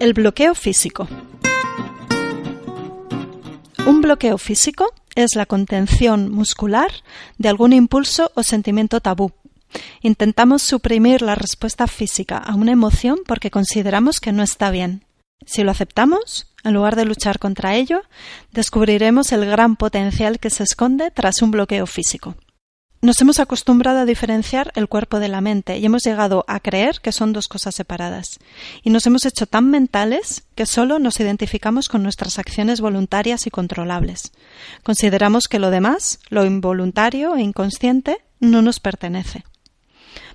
El bloqueo físico. Un bloqueo físico es la contención muscular de algún impulso o sentimiento tabú. Intentamos suprimir la respuesta física a una emoción porque consideramos que no está bien. Si lo aceptamos, en lugar de luchar contra ello, descubriremos el gran potencial que se esconde tras un bloqueo físico. Nos hemos acostumbrado a diferenciar el cuerpo de la mente y hemos llegado a creer que son dos cosas separadas. Y nos hemos hecho tan mentales que solo nos identificamos con nuestras acciones voluntarias y controlables. Consideramos que lo demás, lo involuntario e inconsciente, no nos pertenece.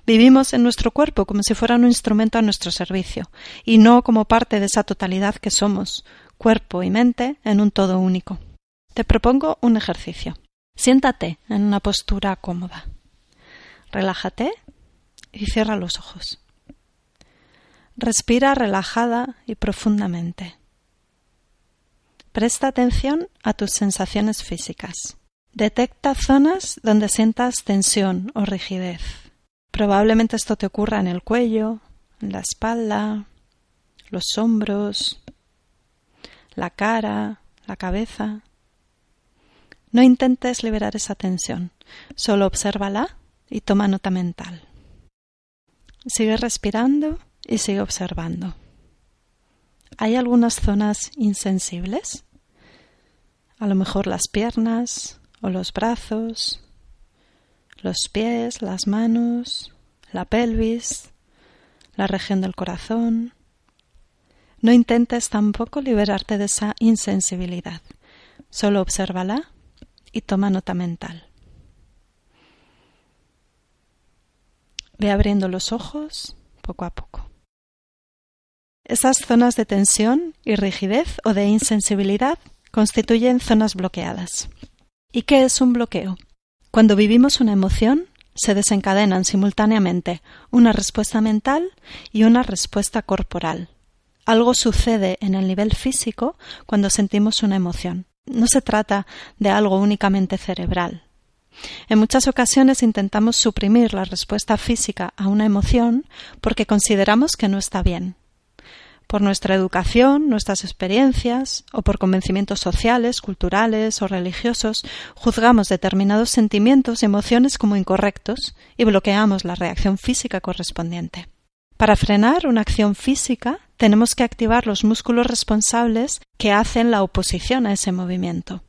Vivimos en nuestro cuerpo como si fuera un instrumento a nuestro servicio, y no como parte de esa totalidad que somos, cuerpo y mente, en un todo único. Te propongo un ejercicio. Siéntate en una postura cómoda. Relájate y cierra los ojos. Respira relajada y profundamente. Presta atención a tus sensaciones físicas. Detecta zonas donde sientas tensión o rigidez. Probablemente esto te ocurra en el cuello, en la espalda, los hombros, la cara, la cabeza. No intentes liberar esa tensión, solo obsérvala y toma nota mental. Sigue respirando y sigue observando. ¿Hay algunas zonas insensibles? A lo mejor las piernas o los brazos, los pies, las manos, la pelvis, la región del corazón. No intentes tampoco liberarte de esa insensibilidad. Solo obsérvala y toma nota mental. Ve abriendo los ojos poco a poco. Esas zonas de tensión y rigidez o de insensibilidad constituyen zonas bloqueadas. ¿Y qué es un bloqueo? Cuando vivimos una emoción, se desencadenan simultáneamente una respuesta mental y una respuesta corporal. Algo sucede en el nivel físico cuando sentimos una emoción. No se trata de algo únicamente cerebral. En muchas ocasiones intentamos suprimir la respuesta física a una emoción porque consideramos que no está bien. Por nuestra educación, nuestras experiencias o por convencimientos sociales, culturales o religiosos, juzgamos determinados sentimientos y emociones como incorrectos y bloqueamos la reacción física correspondiente. Para frenar una acción física tenemos que activar los músculos responsables que hacen la oposición a ese movimiento.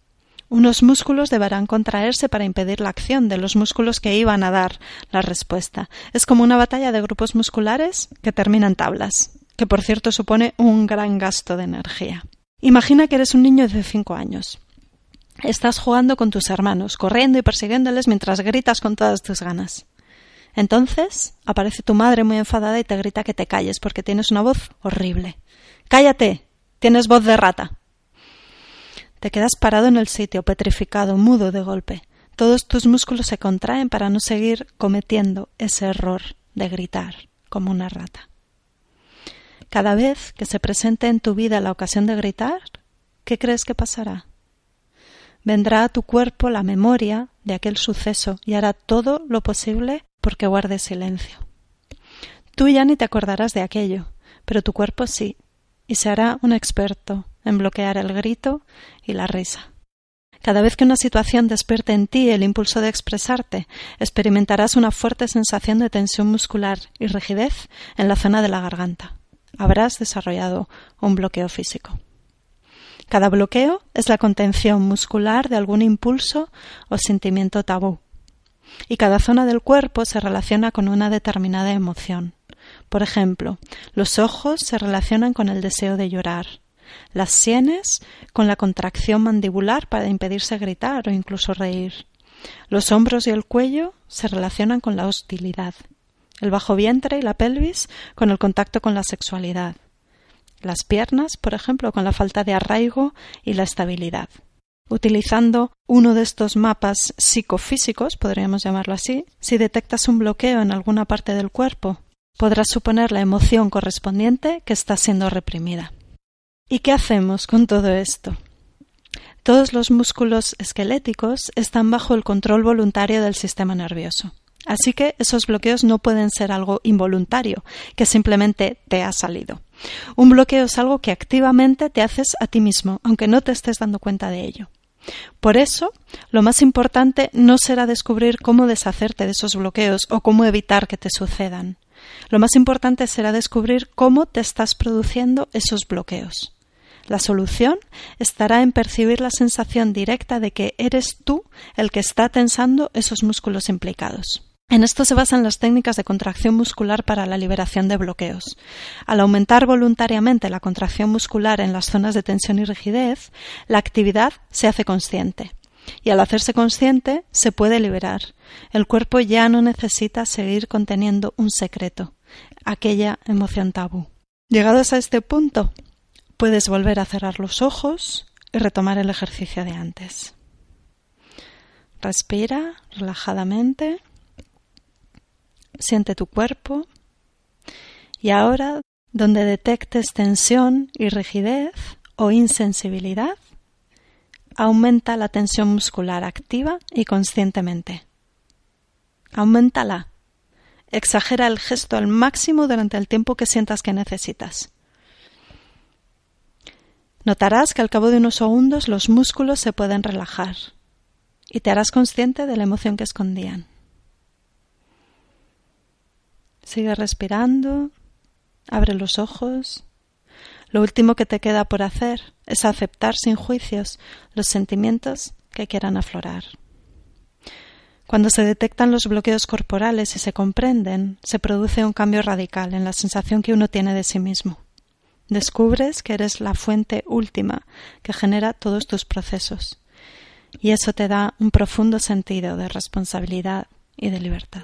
Unos músculos deberán contraerse para impedir la acción de los músculos que iban a dar la respuesta. Es como una batalla de grupos musculares que termina en tablas, que por cierto supone un gran gasto de energía. Imagina que eres un niño de cinco años. Estás jugando con tus hermanos, corriendo y persiguiéndoles mientras gritas con todas tus ganas. Entonces aparece tu madre muy enfadada y te grita que te calles porque tienes una voz horrible. Cállate. Tienes voz de rata. Te quedas parado en el sitio, petrificado, mudo de golpe. Todos tus músculos se contraen para no seguir cometiendo ese error de gritar como una rata. Cada vez que se presente en tu vida la ocasión de gritar, ¿qué crees que pasará? Vendrá a tu cuerpo la memoria de aquel suceso y hará todo lo posible porque guardes silencio. Tú ya ni te acordarás de aquello, pero tu cuerpo sí, y se hará un experto en bloquear el grito y la risa. Cada vez que una situación despierte en ti el impulso de expresarte, experimentarás una fuerte sensación de tensión muscular y rigidez en la zona de la garganta. Habrás desarrollado un bloqueo físico. Cada bloqueo es la contención muscular de algún impulso o sentimiento tabú, y cada zona del cuerpo se relaciona con una determinada emoción. Por ejemplo, los ojos se relacionan con el deseo de llorar, las sienes con la contracción mandibular para impedirse gritar o incluso reír, Los hombros y el cuello se relacionan con la hostilidad. El bajo vientre y la pelvis con el contacto con la sexualidad. Las piernas, por ejemplo, con la falta de arraigo y la estabilidad. Utilizando uno de estos mapas psicofísicos, podríamos llamarlo así, si detectas un bloqueo en alguna parte del cuerpo, podrás suponer la emoción correspondiente que está siendo reprimida. ¿Y qué hacemos con todo esto? Todos los músculos esqueléticos están bajo el control voluntario del sistema nervioso. Así que esos bloqueos no pueden ser algo involuntario, que simplemente te ha salido. Un bloqueo es algo que activamente te haces a ti mismo, aunque no te estés dando cuenta de ello. Por eso, lo más importante no será descubrir cómo deshacerte de esos bloqueos o cómo evitar que te sucedan. Lo más importante será descubrir cómo te estás produciendo esos bloqueos. La solución estará en percibir la sensación directa de que eres tú el que está tensando esos músculos implicados. En esto se basan las técnicas de contracción muscular para la liberación de bloqueos. Al aumentar voluntariamente la contracción muscular en las zonas de tensión y rigidez, la actividad se hace consciente. Y al hacerse consciente, se puede liberar. El cuerpo ya no necesita seguir conteniendo un secreto, aquella emoción tabú. Llegados a este punto, Puedes volver a cerrar los ojos y retomar el ejercicio de antes. Respira relajadamente. Siente tu cuerpo. Y ahora, donde detectes tensión y rigidez o insensibilidad, aumenta la tensión muscular activa y conscientemente. Aumentala. Exagera el gesto al máximo durante el tiempo que sientas que necesitas. Notarás que al cabo de unos segundos los músculos se pueden relajar y te harás consciente de la emoción que escondían. Sigue respirando, abre los ojos. Lo último que te queda por hacer es aceptar sin juicios los sentimientos que quieran aflorar. Cuando se detectan los bloqueos corporales y se comprenden, se produce un cambio radical en la sensación que uno tiene de sí mismo. Descubres que eres la fuente última que genera todos tus procesos. Y eso te da un profundo sentido de responsabilidad y de libertad.